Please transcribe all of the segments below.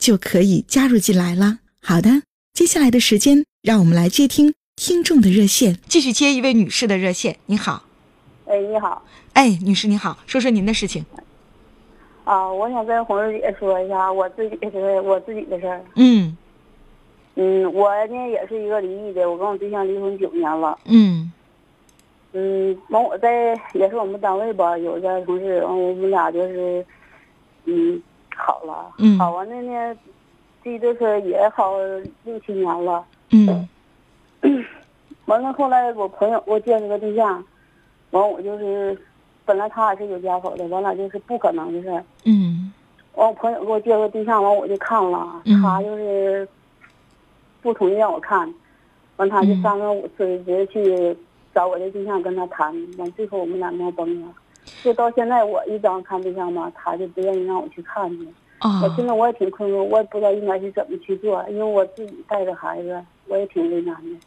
就可以加入进来了。好的，接下来的时间，让我们来接听听众的热线，继续接一位女士的热线。你好，哎，你好，哎，女士你好，说说您的事情。啊，我想跟红瑞姐说一下我自己的我自己的事儿。嗯嗯，我呢也是一个离异的，我跟我对象离婚九年了。嗯嗯，完我在也是我们单位吧，有一个同事，完我们俩就是，嗯，好了，嗯好完了呢，这就是也好六七年了。嗯完了后来我朋友我介绍个对象，完我就是，本来他俩是有家口的，完了就是不可能的事。嗯完我朋友给我介绍个对象，完我就看了，嗯他就是不同意让我看，完他就嗯三番五次直接去找我的对象跟他谈，完最后我们俩闹崩了。就到现在我一张看对象吧，他就不愿意让我去看去。啊我现在我也挺困惑，我也不知道应该是怎么去做，因为我自己带着孩子，我也挺为难的。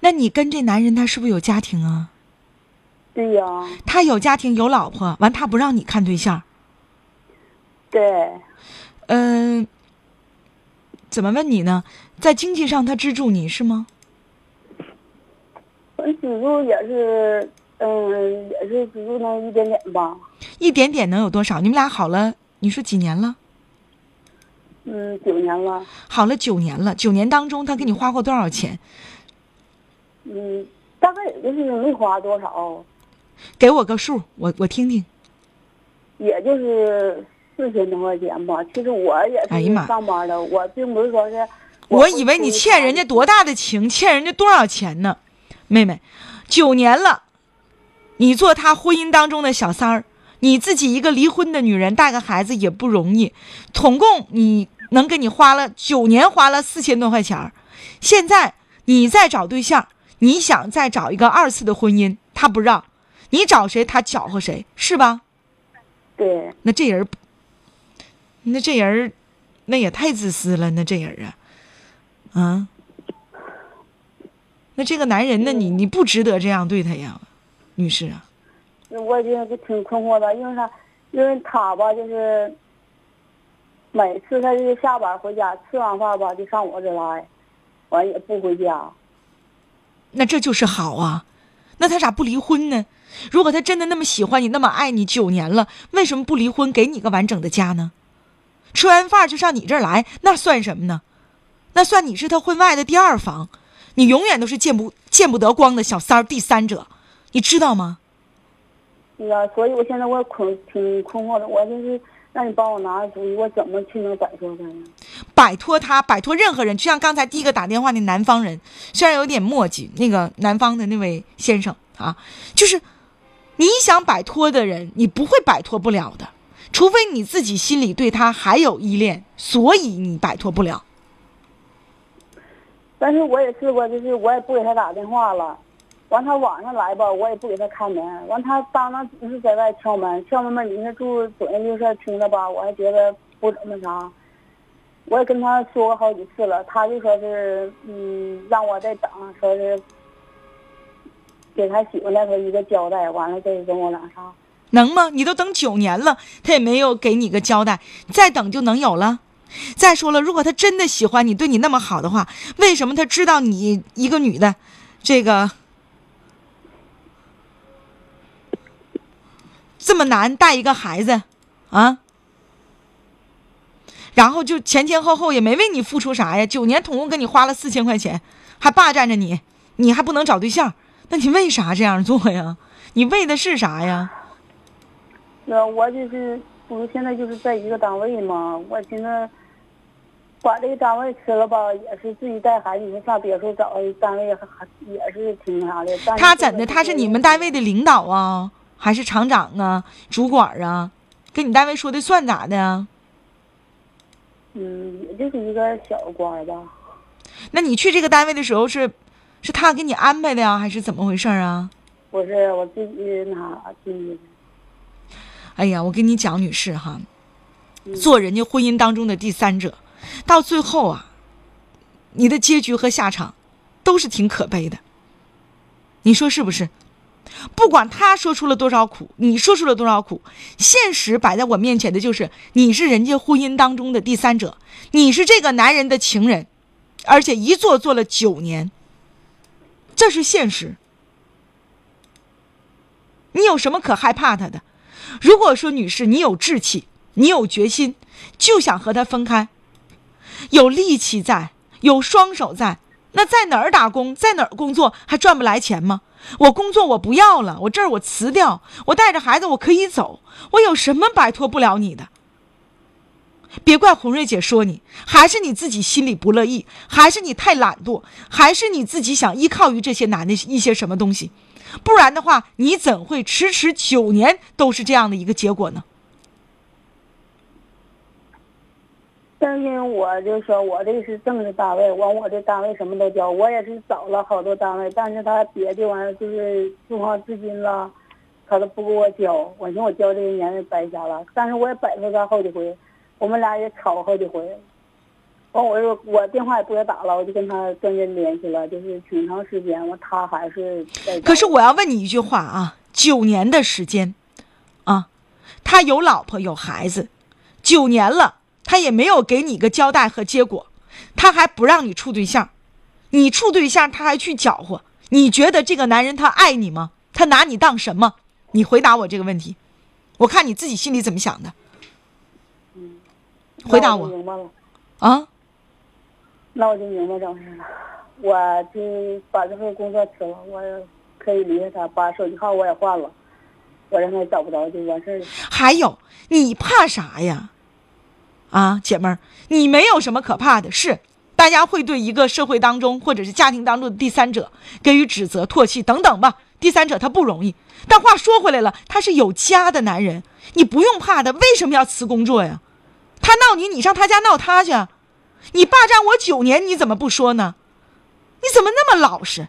那你跟这男人他是不是有家庭啊？对呀，他有家庭有老婆，完他不让你看对象，对，嗯、怎么问你呢？在经济上他资助你是吗？我资助也是，嗯，也是资助那一点点吧，一点点能有多少？你们俩好了，你说几年了？嗯，九年了，好了九年了，九年当中他给你花过多少钱？嗯，大概也就是没花多少，给我个数，我我听听。也就是四千多块钱吧。其实我也是哎呀妈上班的，我并不是说是。我以为你欠人家多大的情，欠人家多少钱呢？妹妹，九年了，你做他婚姻当中的小三儿，你自己一个离婚的女人带个孩子也不容易，总共你能给你花了九年，花了四千多块钱儿现在你再找对象，你想再找一个二次的婚姻，他不让，你找谁他搅和谁，是吧？对，那这人儿，那这人儿，那也太自私了，那这人儿啊，啊，那这个男人呢，你你不值得这样对他呀，女士啊，我就挺困惑的，因为啥？因为他吧，就是每次他就下班回家，吃完饭吧就上我这来，完也不回家。那这就是好啊，那他咋不离婚呢？如果他真的那么喜欢你，那么爱你九年了，为什么不离婚，给你个完整的家呢？吃完饭就上你这儿来，那算什么呢？那算你是他婚外的第二房，你永远都是见不见不得光的小三儿、第三者，你知道吗？对呀，所以我现在我困挺困惑的，我就是让你帮我拿个主意，我怎么去能摆脱他呢？摆脱他，摆脱任何人，就像刚才第一个打电话那南方人，虽然有点墨迹，那个南方的那位先生啊，就是你想摆脱的人，你不会摆脱不了的，除非你自己心里对他还有依恋，所以你摆脱不了。但是我也试过，就是我也不给他打电话了，完他晚上来吧，我也不给他开门，完他当当是在外敲门，敲门门你那住左邻右舍听着吧，我还觉得不怎么啥。我也跟他说过好几次了，他就说是嗯让我再等，说是给他媳妇那头一个交代，完了再跟我俩啥。能吗？你都等九年了，他也没有给你个交代，再等就能有了。再说了，如果他真的喜欢你，对你那么好的话，为什么他知道你一个女的，这个这么难带一个孩子啊？然后就前前后后也没为你付出啥呀，九年总共给你花了四千块钱，还霸占着你，你还不能找对象，那你为啥这样做呀？你为的是啥呀？那我就是不是现在就是在一个单位嘛，我寻思管这个单位吃了吧，也是自己带孩子，你说上别处找单位还还也是挺啥的。他怎的？他是你们单位的领导啊，还是厂长啊、主管啊？跟你单位说的算咋的呀？嗯，也就是一个小官儿吧。那你去这个单位的时候是，是他给你安排的呀，还是怎么回事啊？不是我自己那啥进去的。哎呀，我跟你讲，女士哈，嗯做人家婚姻当中的第三者，到最后啊，你的结局和下场都是挺可悲的。你说是不是？不管他说出了多少苦，你说出了多少苦，现实摆在我面前的就是你是人家婚姻当中的第三者，你是这个男人的情人，而且一做做了九年，这是现实。你有什么可害怕他的？如果说女士你有志气，你有决心，就想和他分开，有力气在，有双手在，那在哪儿打工，在哪儿工作还赚不来钱吗？我工作我不要了，我这儿我辞掉，我带着孩子我可以走，我有什么摆脱不了你的？别怪红瑞姐说你，还是你自己心里不乐意，还是你太懒惰，还是你自己想依靠于这些男的一些什么东西？不然的话，你怎会迟迟九年都是这样的一个结果呢？但是我就说我这是正式单位，完我这单位什么都交，我也是找了好多单位，但是他别的玩意儿就是住房资金了，他都不给我交。我寻思我交这些年白瞎了，但是我也摆脱他好几回，我们俩也吵好几回。完我就我电话也不给打了，我就跟他跟人联系了，就是挺长时间，完他还是。可是我要问你一句话啊，九年的时间，啊，他有老婆有孩子，九年了，他也没有给你个交代和结果，他还不让你处对象，你处对象他还去搅和，你觉得这个男人他爱你吗？他拿你当什么？你回答我这个问题，我看你自己心里怎么想的回答我我明白了。啊？那我就明白怎么回事了，我就把这份工作辞了，我可以离开他，把手机号我也换了，我让他找不着就完事儿了。还有，你怕啥呀？啊，姐妹儿，你没有什么可怕的，是大家会对一个社会当中或者是家庭当中的第三者给予指责、唾弃等等吧。第三者他不容易，但话说回来了，他是有家的男人，你不用怕的，为什么要辞工作呀？他闹你，你上他家闹他去，你霸占我九年，你怎么不说呢？你怎么那么老实？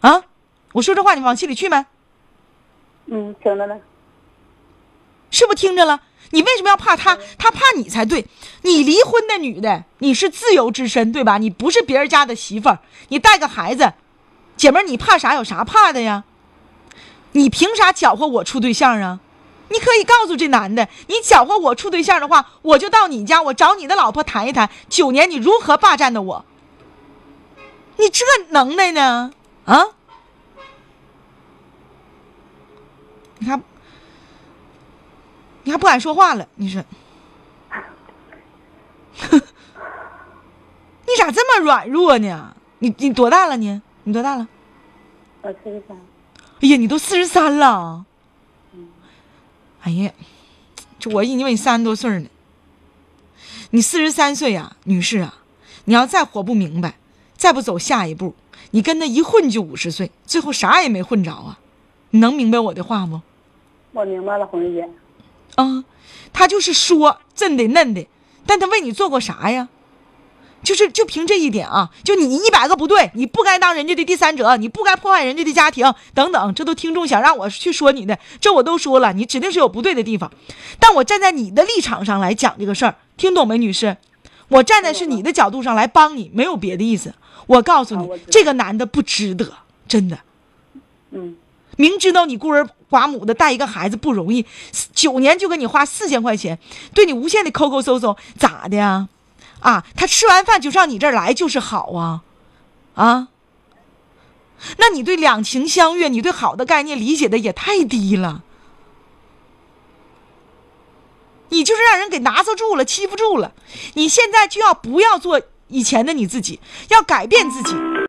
啊，我说这话你往心里去没？嗯，听着呢。是不是听着了？你为什么要怕他？他怕你才对。你离婚的女的，你是自由之身，对吧？你不是别人家的媳妇儿，你带个孩子，姐们儿，你怕啥？有啥怕的呀？你凭啥搅和我处对象啊？你可以告诉这男的，你搅和我处对象的话，我就到你家，我找你的老婆谈一谈，九年你如何霸占的我？你这能耐呢？啊？你看。你还不敢说话了？你说，你咋这么软弱呢？你你多大了你？你多大了？我四十三。哎呀，你都四十三了。哎呀，这我以为你三十多岁呢。你四十三岁呀，女士啊，你要再活不明白，再不走下一步，你跟他一混就五十岁，最后啥也没混着啊！你能明白我的话不？我明白了，红玉姐。啊，他就是说真的嫩的，但他为你做过啥呀？就是就凭这一点啊，就你一百个不对，你不该当人家的第三者，你不该破坏人家的家庭，等等，这都听众想让我去说你的，这我都说了，你指定是有不对的地方。但我站在你的立场上来讲这个事儿，听懂没，女士？我站在是你的角度上来帮你，没有别的意思。我告诉你这个男的不值得，真的。嗯，明知道你孤儿寡母的带一个孩子不容易，九年就给你花四千块钱，对你无限的抠抠搜搜，咋的呀？啊，他吃完饭就上你这儿来就是好啊，啊？那你对两情相悦，你对好的概念理解的也太低了。你就是让人给拿着住了，欺负住了。你现在就要不要做以前的你自己，要改变自己。